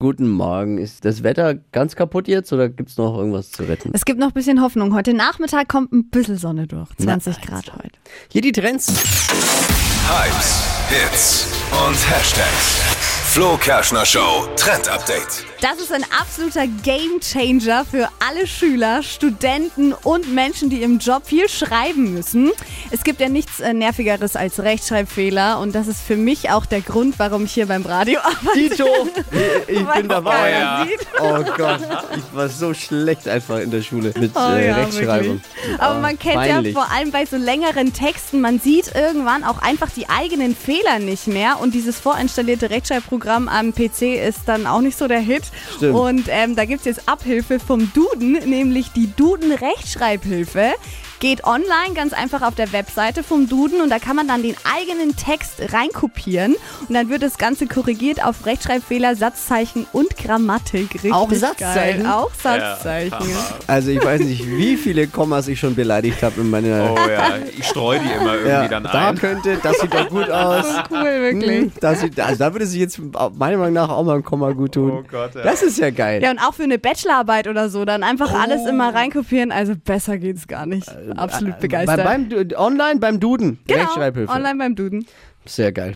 Guten Morgen. Ist das Wetter ganz kaputt jetzt oder gibt es noch irgendwas zu retten? Es gibt noch ein bisschen Hoffnung. Heute Nachmittag kommt ein bisschen Sonne durch. 20 Na, Grad heute. Hier die Trends. Hypes, Hits und Hashtags. Flo Kerschner Show Trend Update. Das ist ein absoluter Gamechanger für alle Schüler, Studenten und Menschen, die im Job viel schreiben müssen. Es gibt ja nichts äh, nervigeres als Rechtschreibfehler und das ist für mich auch der Grund, warum ich hier beim Radio arbeite. Tito, ich bin dabei. Ja. Oh Gott, ich war so schlecht einfach in der Schule mit oh, äh, ja, Rechtschreibung. Wirklich. Aber man kennt peinlich. ja vor allem bei so längeren Texten, man sieht irgendwann auch einfach die eigenen Fehler nicht mehr und dieses vorinstallierte Rechtschreibprogramm am PC ist dann auch nicht so der Hit. Stimmt. Und ähm, da gibt es jetzt Abhilfe vom Duden, nämlich die Duden-Rechtschreibhilfe geht online ganz einfach auf der Webseite vom Duden und da kann man dann den eigenen Text reinkopieren und dann wird das Ganze korrigiert auf Rechtschreibfehler, Satzzeichen und Grammatik. Richtig auch Satzzeichen? Geil. Auch Satzzeichen. Ja, also ich weiß nicht, wie viele Kommas ich schon beleidigt habe in meiner... Oh ja, ich streue die immer irgendwie ja, dann ein. Da könnte, das sieht doch gut aus. Das ist cool, wirklich. Hm, das sieht, also da würde sich jetzt meiner Meinung nach auch mal ein Komma gut tun. Oh Gott, ja. Das ist ja geil. Ja und auch für eine Bachelorarbeit oder so, dann einfach oh. alles immer reinkopieren, also besser geht's gar nicht. Absolut begeistert. Beim, beim online beim Duden. Genau, Rechtschreibhilfe. Online beim Duden. Sehr geil.